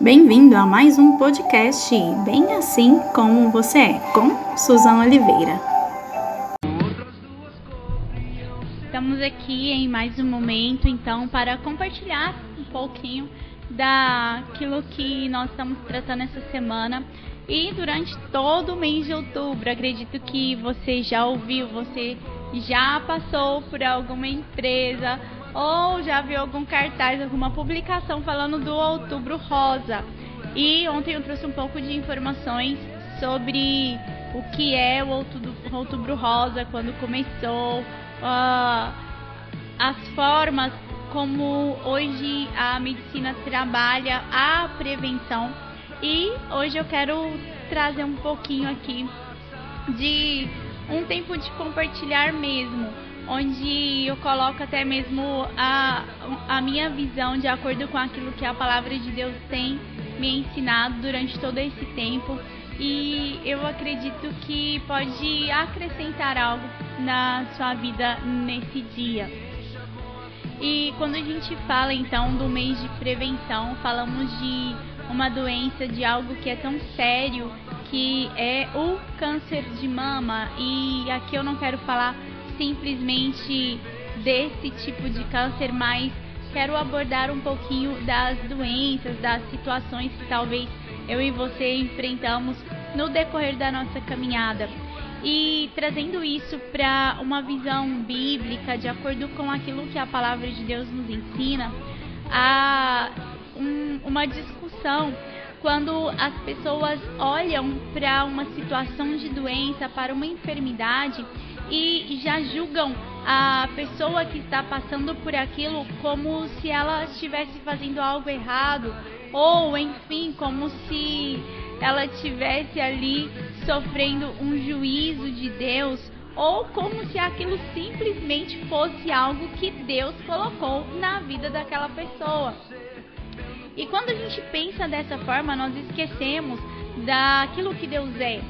Bem-vindo a mais um podcast Bem Assim Como Você É, com Suzana Oliveira. Estamos aqui em mais um momento, então, para compartilhar um pouquinho daquilo que nós estamos tratando essa semana. E durante todo o mês de outubro, acredito que você já ouviu, você já passou por alguma empresa ou já viu algum cartaz, alguma publicação falando do Outubro Rosa. E ontem eu trouxe um pouco de informações sobre o que é o Outubro, Rosa, quando começou, uh, as formas como hoje a medicina trabalha a prevenção. E hoje eu quero trazer um pouquinho aqui de um tempo de compartilhar mesmo, onde eu coloco até mesmo a, a minha visão de acordo com aquilo que a palavra de Deus tem me ensinado durante todo esse tempo e eu acredito que pode acrescentar algo na sua vida nesse dia. E quando a gente fala então do mês de prevenção, falamos de uma doença, de algo que é tão sério que é o câncer de mama. E aqui eu não quero falar simplesmente desse tipo de câncer, mas quero abordar um pouquinho das doenças, das situações que talvez eu e você enfrentamos no decorrer da nossa caminhada. E trazendo isso para uma visão bíblica, de acordo com aquilo que a palavra de Deus nos ensina, há um, uma discussão quando as pessoas olham para uma situação de doença, para uma enfermidade e já julgam a pessoa que está passando por aquilo como se ela estivesse fazendo algo errado ou enfim, como se ela estivesse ali sofrendo um juízo de Deus ou como se aquilo simplesmente fosse algo que Deus colocou na vida daquela pessoa. E quando a gente pensa dessa forma, nós esquecemos daquilo que Deus é.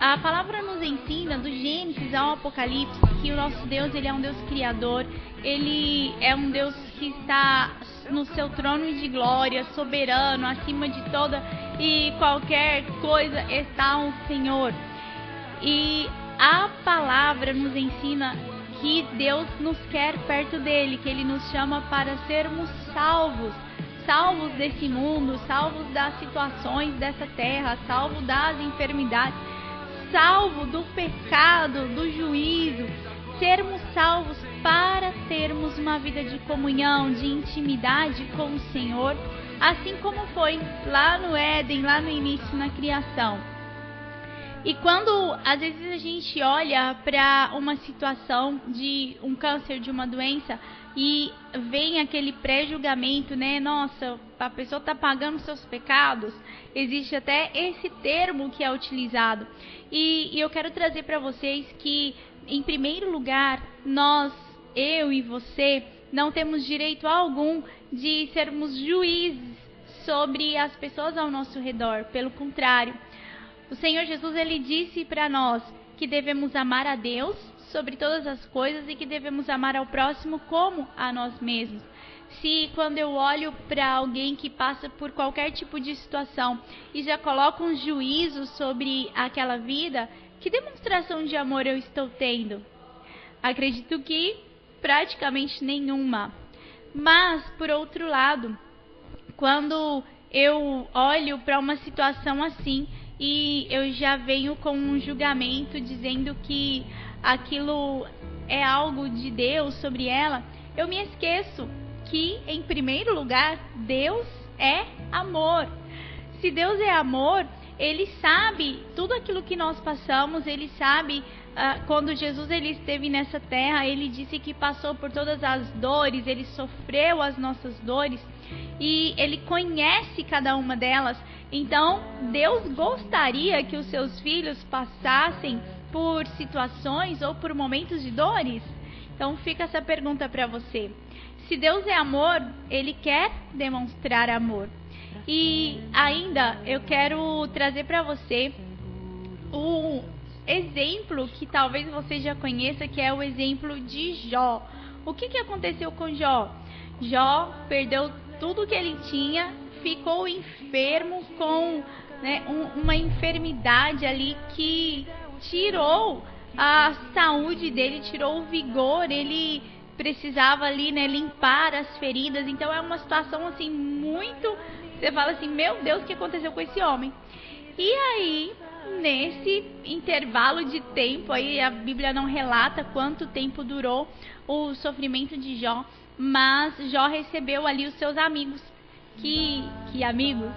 A palavra nos ensina, do Gênesis ao Apocalipse, que o nosso Deus ele é um Deus criador, ele é um Deus que está no seu trono de glória, soberano, acima de toda e qualquer coisa está o Senhor. E a palavra nos ensina que Deus nos quer perto dele, que ele nos chama para sermos salvos. Salvos desse mundo, salvos das situações dessa terra, salvos das enfermidades, salvo do pecado, do juízo, sermos salvos para termos uma vida de comunhão, de intimidade com o Senhor, assim como foi lá no Éden, lá no início na criação. E quando às vezes a gente olha para uma situação de um câncer, de uma doença, e vem aquele pré-julgamento, né? Nossa, a pessoa está pagando seus pecados. Existe até esse termo que é utilizado. E, e eu quero trazer para vocês que, em primeiro lugar, nós, eu e você, não temos direito algum de sermos juízes sobre as pessoas ao nosso redor. Pelo contrário, o Senhor Jesus ele disse para nós que devemos amar a Deus sobre todas as coisas e que devemos amar ao próximo como a nós mesmos. Se quando eu olho para alguém que passa por qualquer tipo de situação e já coloco um juízo sobre aquela vida, que demonstração de amor eu estou tendo? Acredito que praticamente nenhuma. Mas, por outro lado, quando eu olho para uma situação assim e eu já venho com um julgamento dizendo que aquilo é algo de Deus sobre ela, eu me esqueço que, em primeiro lugar, Deus é amor. Se Deus é amor, ele sabe tudo aquilo que nós passamos, ele sabe uh, quando Jesus ele esteve nessa terra, ele disse que passou por todas as dores, ele sofreu as nossas dores e ele conhece cada uma delas. Então, Deus gostaria que os seus filhos passassem por situações ou por momentos de dores? Então fica essa pergunta para você. Se Deus é amor, ele quer demonstrar amor. E ainda eu quero trazer para você um exemplo que talvez você já conheça, que é o exemplo de Jó. O que, que aconteceu com Jó? Jó perdeu tudo que ele tinha, ficou enfermo com né, um, uma enfermidade ali que tirou a saúde dele, tirou o vigor, ele precisava ali, né, limpar as feridas. Então é uma situação assim muito, você fala assim, meu Deus, o que aconteceu com esse homem? E aí, nesse intervalo de tempo, aí a Bíblia não relata quanto tempo durou o sofrimento de Jó, mas Jó recebeu ali os seus amigos, que que amigos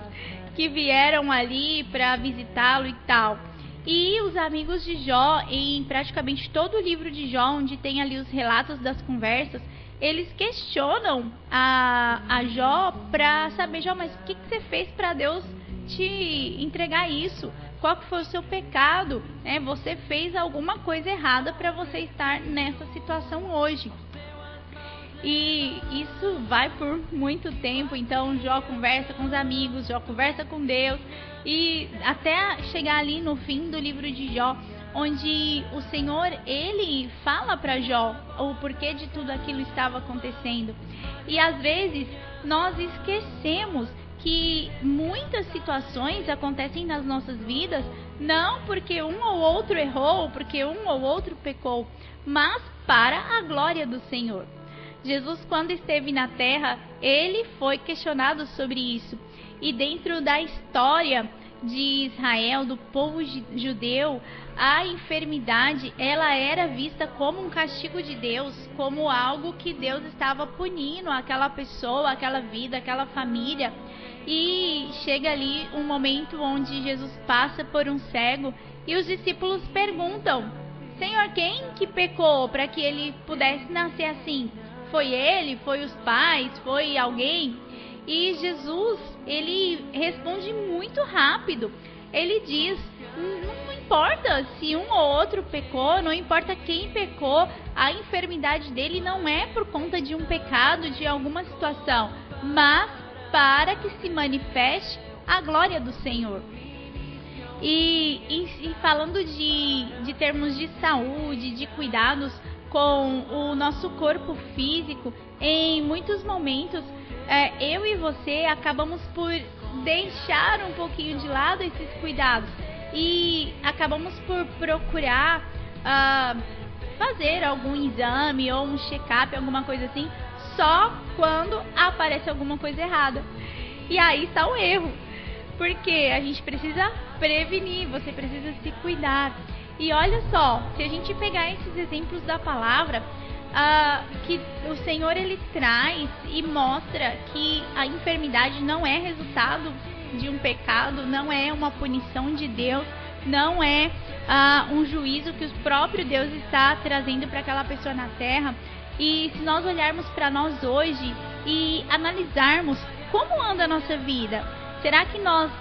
que vieram ali para visitá-lo e tal. E os amigos de Jó, em praticamente todo o livro de Jó, onde tem ali os relatos das conversas, eles questionam a, a Jó para saber, Jó, mas o que, que você fez para Deus te entregar isso? Qual que foi o seu pecado? É, você fez alguma coisa errada para você estar nessa situação hoje. E isso vai por muito tempo. Então, Jó conversa com os amigos, Jó conversa com Deus. E até chegar ali no fim do livro de Jó, onde o Senhor ele fala para Jó o porquê de tudo aquilo estava acontecendo. E às vezes nós esquecemos que muitas situações acontecem nas nossas vidas não porque um ou outro errou, porque um ou outro pecou, mas para a glória do Senhor. Jesus, quando esteve na terra, ele foi questionado sobre isso. E dentro da história de Israel, do povo judeu, a enfermidade, ela era vista como um castigo de Deus, como algo que Deus estava punindo aquela pessoa, aquela vida, aquela família. E chega ali um momento onde Jesus passa por um cego e os discípulos perguntam: Senhor, quem que pecou para que ele pudesse nascer assim? Foi ele? Foi os pais? Foi alguém? E Jesus, ele responde muito rápido. Ele diz: não importa se um ou outro pecou, não importa quem pecou, a enfermidade dele não é por conta de um pecado, de alguma situação, mas para que se manifeste a glória do Senhor. E, e, e falando de, de termos de saúde, de cuidados com o nosso corpo físico, em muitos momentos é, eu e você acabamos por deixar um pouquinho de lado esses cuidados e acabamos por procurar uh, fazer algum exame ou um check-up, alguma coisa assim, só quando aparece alguma coisa errada. E aí está o erro, porque a gente precisa prevenir, você precisa se cuidar. E olha só, se a gente pegar esses exemplos da palavra, uh, que o Senhor ele traz e mostra que a enfermidade não é resultado de um pecado, não é uma punição de Deus, não é uh, um juízo que o próprio Deus está trazendo para aquela pessoa na terra. E se nós olharmos para nós hoje e analisarmos como anda a nossa vida, será que nós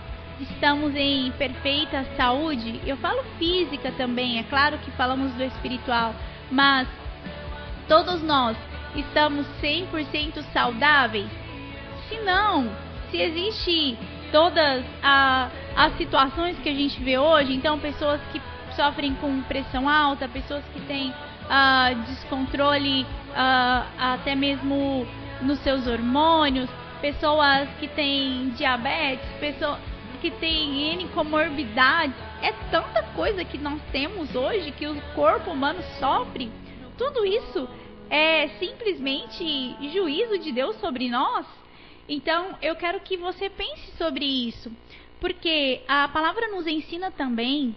estamos em perfeita saúde, eu falo física também, é claro que falamos do espiritual, mas todos nós estamos 100% saudáveis? Se não, se existe todas a, as situações que a gente vê hoje, então pessoas que sofrem com pressão alta, pessoas que têm uh, descontrole uh, até mesmo nos seus hormônios, pessoas que têm diabetes, pessoas que tem N comorbidades, é tanta coisa que nós temos hoje que o corpo humano sofre. Tudo isso é simplesmente juízo de Deus sobre nós. Então, eu quero que você pense sobre isso, porque a palavra nos ensina também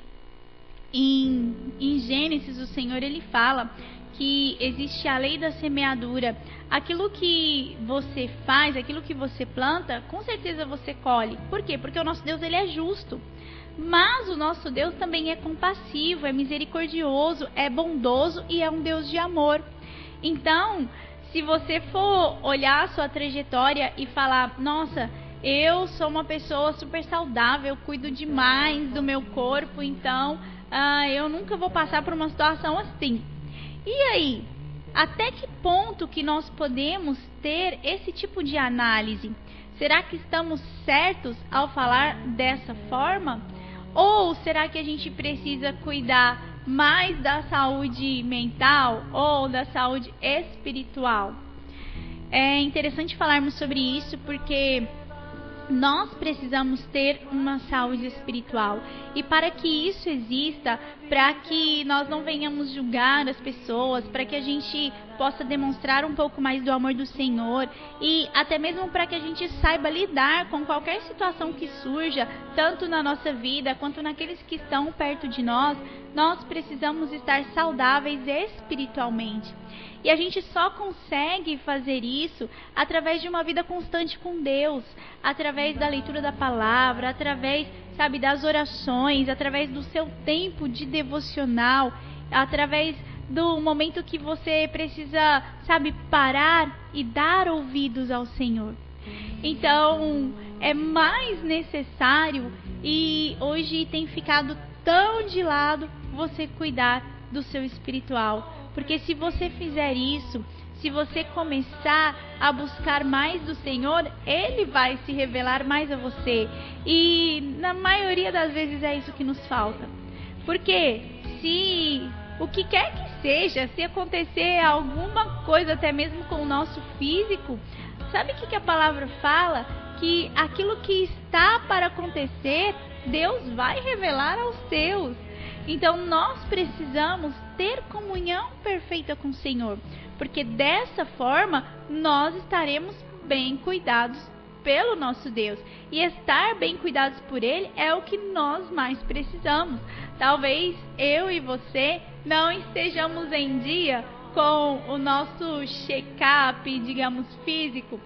em, em Gênesis, o Senhor ele fala que existe a lei da semeadura. Aquilo que você faz, aquilo que você planta, com certeza você colhe. Por quê? Porque o nosso Deus ele é justo. Mas o nosso Deus também é compassivo, é misericordioso, é bondoso e é um Deus de amor. Então, se você for olhar a sua trajetória e falar, nossa, eu sou uma pessoa super saudável, cuido demais do meu corpo, então ah, eu nunca vou passar por uma situação assim. E aí, até que ponto que nós podemos ter esse tipo de análise? Será que estamos certos ao falar dessa forma? Ou será que a gente precisa cuidar mais da saúde mental ou da saúde espiritual? É interessante falarmos sobre isso porque nós precisamos ter uma saúde espiritual. E para que isso exista, para que nós não venhamos julgar as pessoas, para que a gente possa demonstrar um pouco mais do amor do Senhor e até mesmo para que a gente saiba lidar com qualquer situação que surja, tanto na nossa vida quanto naqueles que estão perto de nós, nós precisamos estar saudáveis espiritualmente. E a gente só consegue fazer isso através de uma vida constante com Deus, através da leitura da palavra, através, sabe, das orações, através do seu tempo de devocional, através do momento que você precisa, sabe, parar e dar ouvidos ao Senhor. Então, é mais necessário e hoje tem ficado tão de lado você cuidar do seu espiritual. Porque se você fizer isso, se você começar a buscar mais do Senhor, Ele vai se revelar mais a você. E na maioria das vezes é isso que nos falta. Porque se o que quer que seja, se acontecer alguma coisa, até mesmo com o nosso físico, sabe o que, que a palavra fala? Que aquilo que está para acontecer, Deus vai revelar aos seus. Então nós precisamos ter comunhão perfeita com o Senhor, porque dessa forma nós estaremos bem cuidados pelo nosso Deus. E estar bem cuidados por Ele é o que nós mais precisamos. Talvez eu e você não estejamos em dia com o nosso check-up, digamos, físico,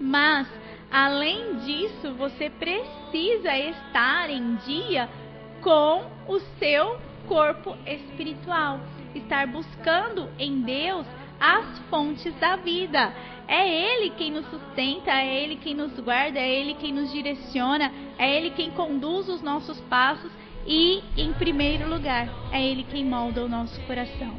mas além disso, você precisa estar em dia com o seu corpo espiritual, estar buscando em Deus as fontes da vida. É Ele quem nos sustenta, é Ele quem nos guarda, é Ele quem nos direciona, é Ele quem conduz os nossos passos e, em primeiro lugar, é Ele quem molda o nosso coração.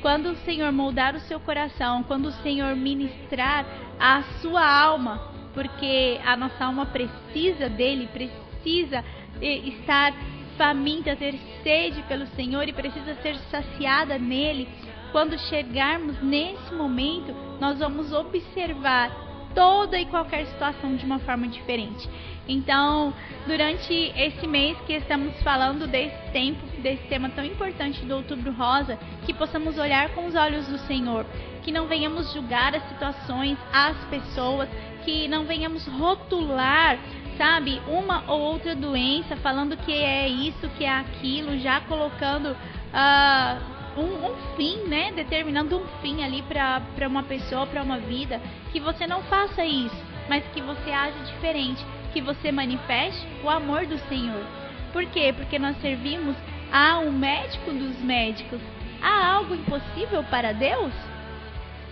Quando o Senhor moldar o seu coração, quando o Senhor ministrar a sua alma, porque a nossa alma precisa dele, precisa estar faminta, ter sede pelo Senhor e precisa ser saciada nele. Quando chegarmos nesse momento, nós vamos observar toda e qualquer situação de uma forma diferente. Então, durante esse mês que estamos falando desse tempo, desse tema tão importante do Outubro Rosa, que possamos olhar com os olhos do Senhor, que não venhamos julgar as situações, as pessoas, que não venhamos rotular, sabe, uma ou outra doença, falando que é isso, que é aquilo, já colocando uh, um, um, fim, né? Determinando um fim ali para uma pessoa, para uma vida. Que você não faça isso, mas que você age diferente. Que você manifeste o amor do Senhor. Por quê? Porque nós servimos a um médico dos médicos. Há algo impossível para Deus?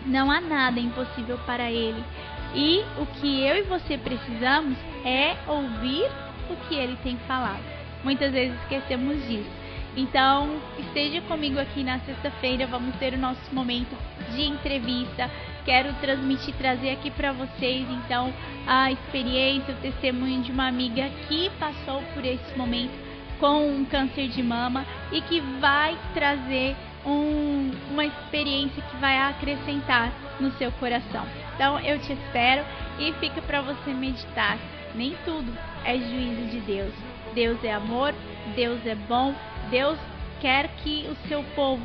Não há nada impossível para Ele. E o que eu e você precisamos é ouvir o que Ele tem falado. Muitas vezes esquecemos disso. Então, esteja comigo aqui na sexta-feira, vamos ter o nosso momento de entrevista. Quero transmitir, trazer aqui para vocês, então, a experiência, o testemunho de uma amiga que passou por esse momento com um câncer de mama e que vai trazer um, uma experiência que vai acrescentar no seu coração. Então, eu te espero e fica para você meditar. Nem tudo é juízo de Deus. Deus é amor, Deus é bom, Deus quer que o seu povo,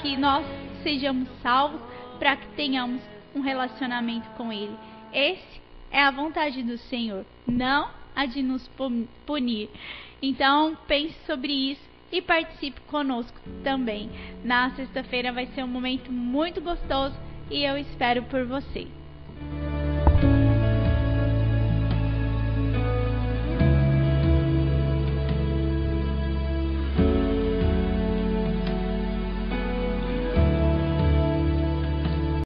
que nós sejamos salvos para que tenhamos um relacionamento com Ele. Esse é a vontade do Senhor, não a de nos punir. Então pense sobre isso e participe conosco também. Na sexta-feira vai ser um momento muito gostoso e eu espero por você.